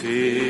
Good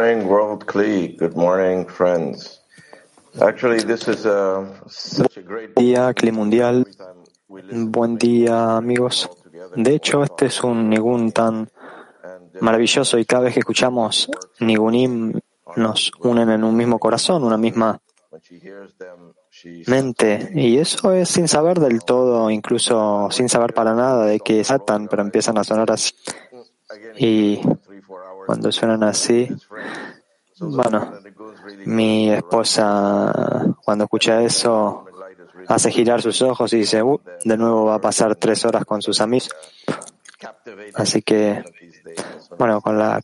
morning, World. Good morning, friends. Actually, this is a, such a great día, Cli Mundial. Buen día, amigos. De hecho, este es un Nigun tan maravilloso y cada vez que escuchamos Nigunim nos unen en un mismo corazón, una misma mente. Y eso es sin saber del todo, incluso sin saber para nada de qué Satan, pero empiezan a sonar así. Y cuando suenan así, bueno, mi esposa cuando escucha eso hace girar sus ojos y dice, uh, de nuevo va a pasar tres horas con sus amigos. Así que, bueno, con la,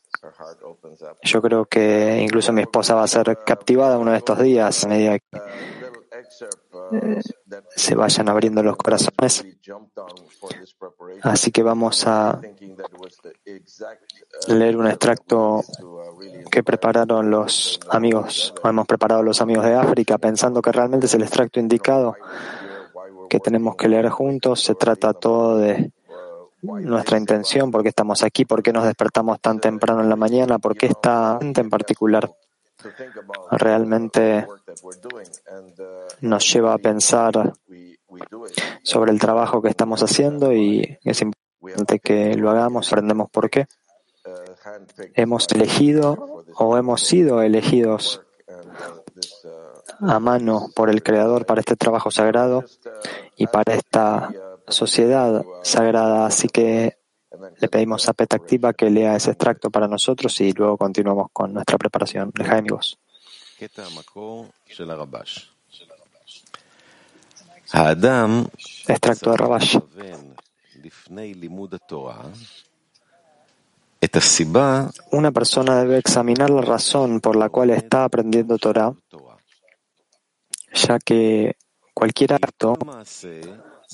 yo creo que incluso mi esposa va a ser captivada uno de estos días a medida que eh, se vayan abriendo los corazones. Así que vamos a leer un extracto que prepararon los amigos, o hemos preparado los amigos de África, pensando que realmente es el extracto indicado que tenemos que leer juntos. Se trata todo de nuestra intención, por qué estamos aquí, por qué nos despertamos tan temprano en la mañana, por qué esta gente en particular realmente nos lleva a pensar sobre el trabajo que estamos haciendo y es importante que lo hagamos, aprendemos por qué. Hemos elegido o hemos sido elegidos a mano por el Creador para este trabajo sagrado y para esta sociedad sagrada. Así que le pedimos a Petactiva que lea ese extracto para nosotros y luego continuamos con nuestra preparación. de amigos. Extracto de Rabash. Una persona debe examinar la razón por la cual está aprendiendo Torah, ya que cualquier acto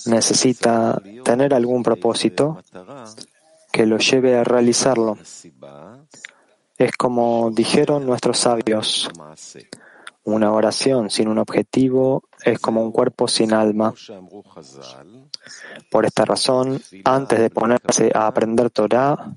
necesita tener algún propósito que lo lleve a realizarlo. Es como dijeron nuestros sabios, una oración sin un objetivo es como un cuerpo sin alma. Por esta razón, antes de ponerse a aprender Torah,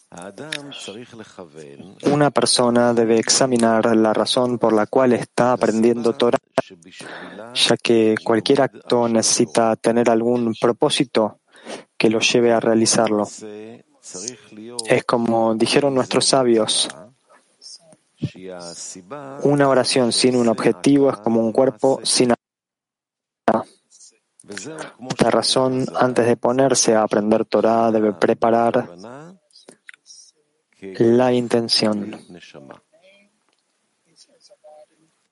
Una persona debe examinar la razón por la cual está aprendiendo Torah, ya que cualquier acto necesita tener algún propósito que lo lleve a realizarlo. Es como dijeron nuestros sabios, una oración sin un objetivo es como un cuerpo sin alma. La razón, antes de ponerse a aprender Torah, debe preparar la intención.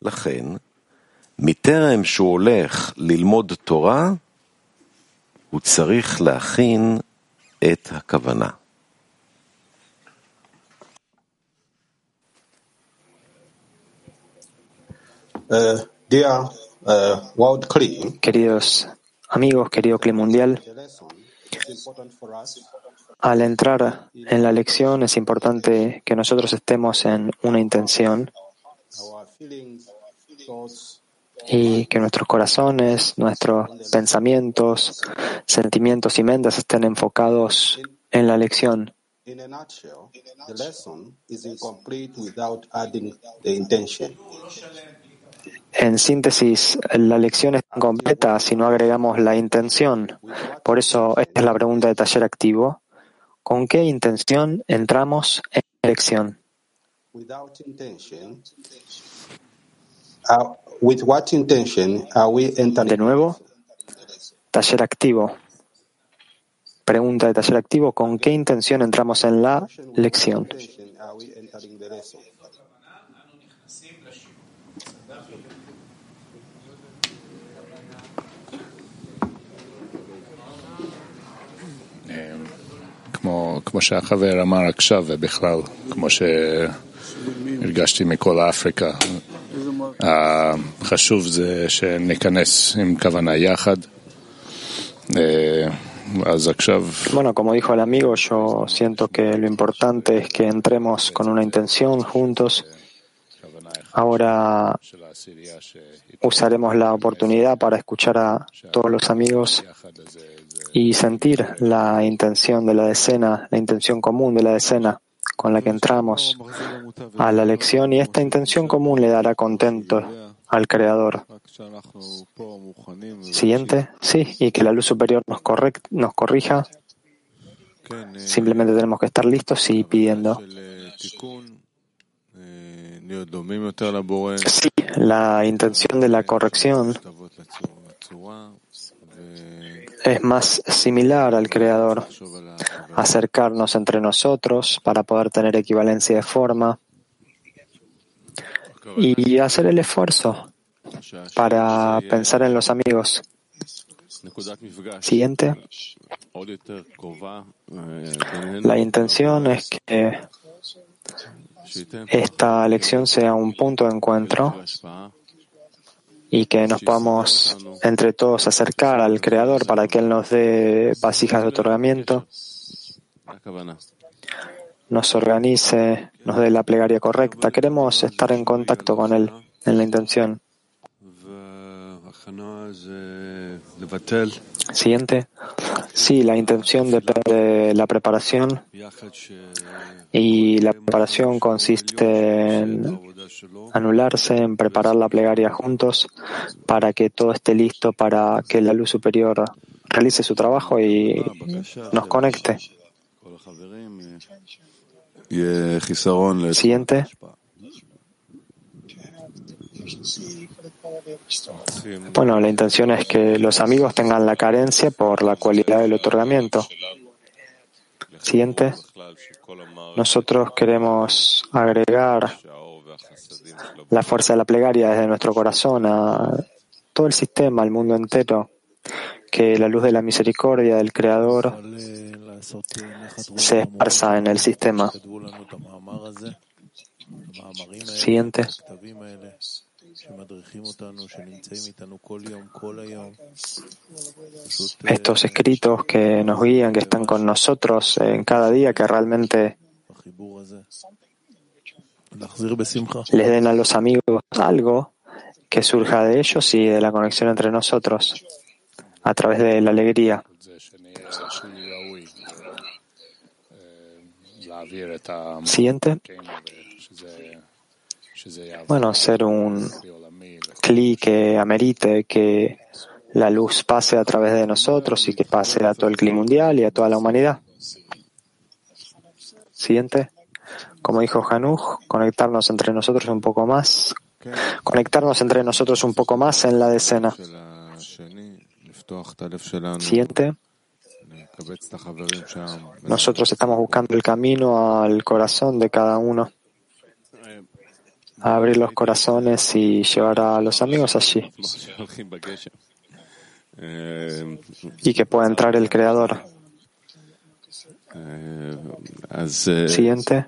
לכן, מטרם שהוא הולך ללמוד תורה, הוא צריך להכין את הכוונה. Uh, dear uh, World Kli, Queridos amigos, querido Cli Mundial, al entrar en la lección es importante que nosotros estemos en una intención y que nuestros corazones, nuestros pensamientos, sentimientos y mentes estén enfocados en la lección. En síntesis, la lección es incompleta si no agregamos la intención. Por eso, esta es la pregunta de taller activo. ¿Con qué intención entramos en la lección? Without intention, uh, with what intention are we De nuevo, taller activo. Pregunta de taller activo, ¿con qué intención entramos en la lección? Intention are we entering the lesson? כמו, כמו שהחבר אמר עכשיו, ובכלל, כמו שהרגשתי מכל אפריקה, החשוב זה שניכנס עם כוונה יחד. אה, אז עכשיו, Bueno, como dijo el amigo, yo siento que lo importante es que entremos con una intención juntos. Ahora של העשירייה שהתפתחה usaremos la oportunidad para escuchar a todos los amigos y sentir la intención de la decena, la intención común de la decena con la que entramos a la lección y esta intención común le dará contento al Creador. Siguiente, sí, y que la luz superior nos, correct, nos corrija. Simplemente tenemos que estar listos y pidiendo. Sí, la intención de la corrección es más similar al Creador, acercarnos entre nosotros para poder tener equivalencia de forma y hacer el esfuerzo para pensar en los amigos. Siguiente. La intención es que esta lección sea un punto de encuentro y que nos podamos entre todos acercar al Creador para que Él nos dé vasijas de otorgamiento, nos organice, nos dé la plegaria correcta. Queremos estar en contacto con Él en la intención. Siguiente. Sí, la intención depende de la preparación y la preparación consiste en anularse, en preparar la plegaria juntos para que todo esté listo para que la luz superior realice su trabajo y nos conecte. Siguiente. Bueno, la intención es que los amigos tengan la carencia por la cualidad del otorgamiento. Siguiente. Nosotros queremos agregar la fuerza de la plegaria desde nuestro corazón a todo el sistema, al mundo entero, que la luz de la misericordia del Creador se esparza en el sistema. Siguiente. Estos escritos que nos guían, que están con nosotros en cada día, que realmente les den a los amigos algo que surja de ellos y de la conexión entre nosotros. a través de la alegría. Siguiente. Bueno, ser un cli que amerite que la luz pase a través de nosotros y que pase a todo el clima mundial y a toda la humanidad. Siguiente. Como dijo Hanuj, conectarnos entre nosotros un poco más. Conectarnos entre nosotros un poco más en la decena. Siguiente. Nosotros estamos buscando el camino al corazón de cada uno. A abrir los corazones y llevar a los amigos allí. Y que pueda entrar el Creador. Siguiente.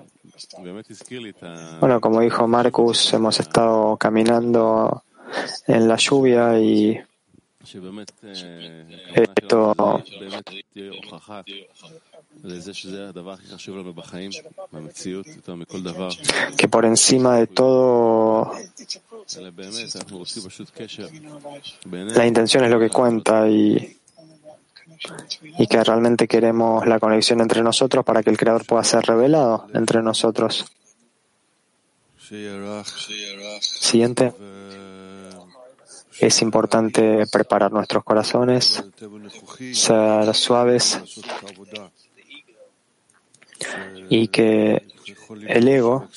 Bueno, como dijo Marcus, hemos estado caminando en la lluvia y esto que por encima de todo la intención es lo que cuenta y, y que realmente queremos la conexión entre nosotros para que el Creador pueda ser revelado entre nosotros. Siguiente. Es importante preparar nuestros corazones, ser suaves y que el ego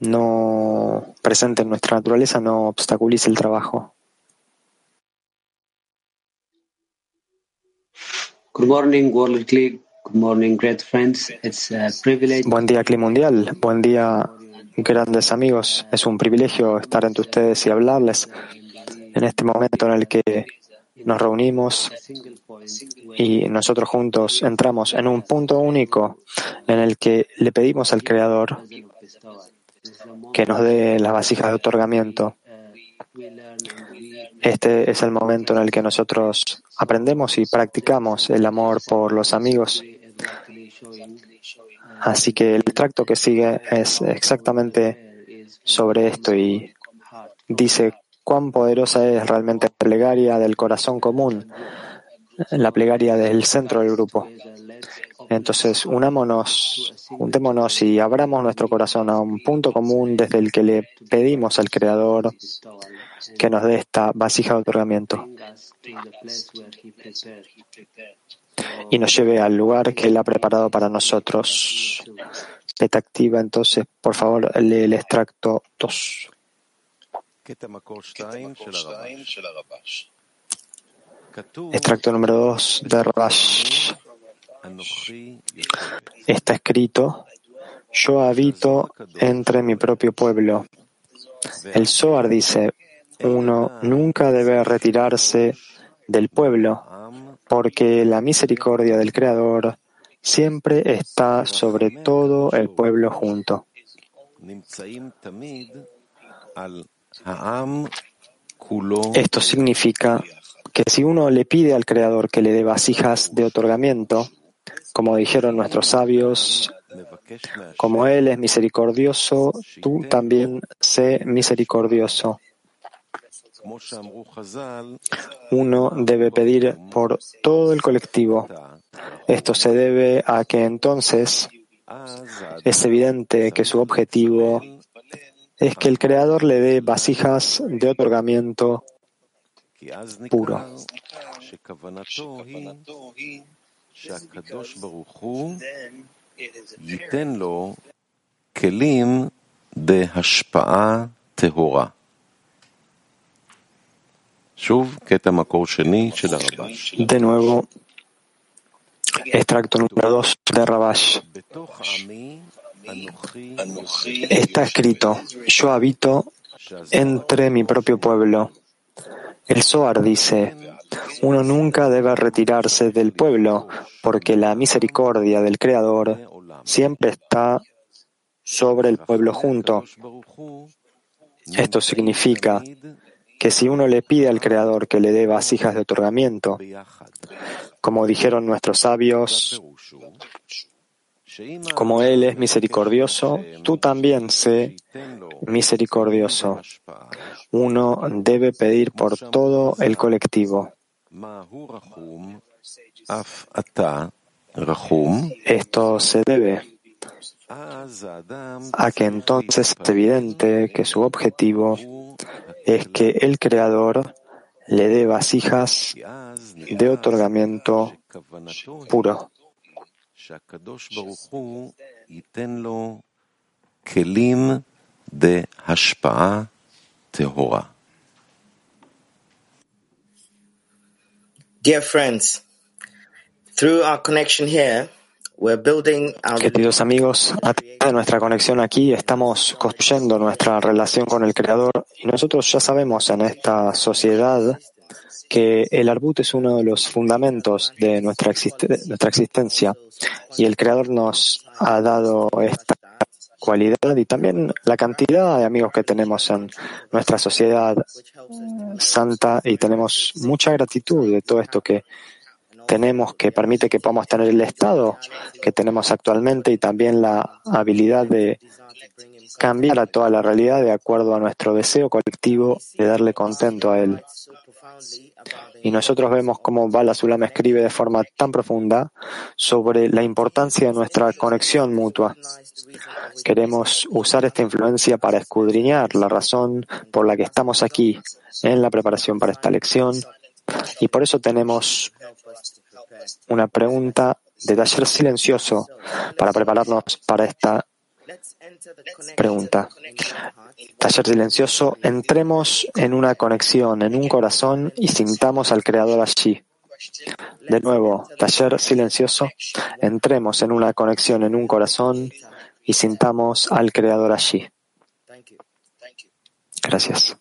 no presente en nuestra naturaleza no obstaculice el trabajo. Good morning, World Click. Good morning, great friends. It's a privilege. Buen día, Click Mundial. Buen día, grandes amigos. Es un privilegio estar entre ustedes y hablarles en este momento en el que nos reunimos y nosotros juntos entramos en un punto único en el que le pedimos al Creador que nos dé las vasijas de otorgamiento. Este es el momento en el que nosotros aprendemos y practicamos el amor por los amigos. Así que el extracto que sigue es exactamente sobre esto y dice cuán poderosa es realmente la plegaria del corazón común, la plegaria del centro del grupo. Entonces, unámonos, juntémonos y abramos nuestro corazón a un punto común desde el que le pedimos al Creador que nos dé esta vasija de otorgamiento y nos lleve al lugar que Él ha preparado para nosotros. Beta activa, entonces, por favor, lee el extracto 2. Extracto número 2 de Rash. Está escrito, yo habito entre mi propio pueblo. El Zohar dice, uno nunca debe retirarse del pueblo, porque la misericordia del Creador siempre está sobre todo el pueblo junto. Esto significa que si uno le pide al Creador que le dé vasijas de otorgamiento, como dijeron nuestros sabios, como Él es misericordioso, tú también sé misericordioso. Uno debe pedir por todo el colectivo. Esto se debe a que entonces es evidente que su objetivo es que el Creador le dé vasijas de otorgamiento puro. De nuevo, extracto número 2 de Rabash. Está escrito, yo habito entre mi propio pueblo. El Zohar dice, uno nunca debe retirarse del pueblo, porque la misericordia del Creador siempre está sobre el pueblo junto. Esto significa que si uno le pide al Creador que le dé vasijas de otorgamiento, como dijeron nuestros sabios, Como Él es misericordioso, tú también sé misericordioso. Uno debe pedir por todo el colectivo. Esto se debe a que entonces es evidente que su objetivo es que el Creador le dé vasijas de otorgamiento puro. Dear friends, through our connection here, Queridos amigos, a través de nuestra conexión aquí estamos construyendo nuestra relación con el Creador y nosotros ya sabemos en esta sociedad que el Arbut es uno de los fundamentos de nuestra, nuestra existencia y el Creador nos ha dado esta cualidad y también la cantidad de amigos que tenemos en nuestra sociedad santa y tenemos mucha gratitud de todo esto que tenemos que permite que podamos tener el estado que tenemos actualmente y también la habilidad de cambiar a toda la realidad de acuerdo a nuestro deseo colectivo de darle contento a Él. Y nosotros vemos cómo Bala Sulam escribe de forma tan profunda sobre la importancia de nuestra conexión mutua. Queremos usar esta influencia para escudriñar la razón por la que estamos aquí en la preparación para esta lección y por eso tenemos una pregunta de taller silencioso para prepararnos para esta pregunta. Taller silencioso, entremos en una conexión, en un corazón y sintamos al Creador allí. De nuevo, taller silencioso, entremos en una conexión, en un corazón y sintamos al Creador allí. Gracias.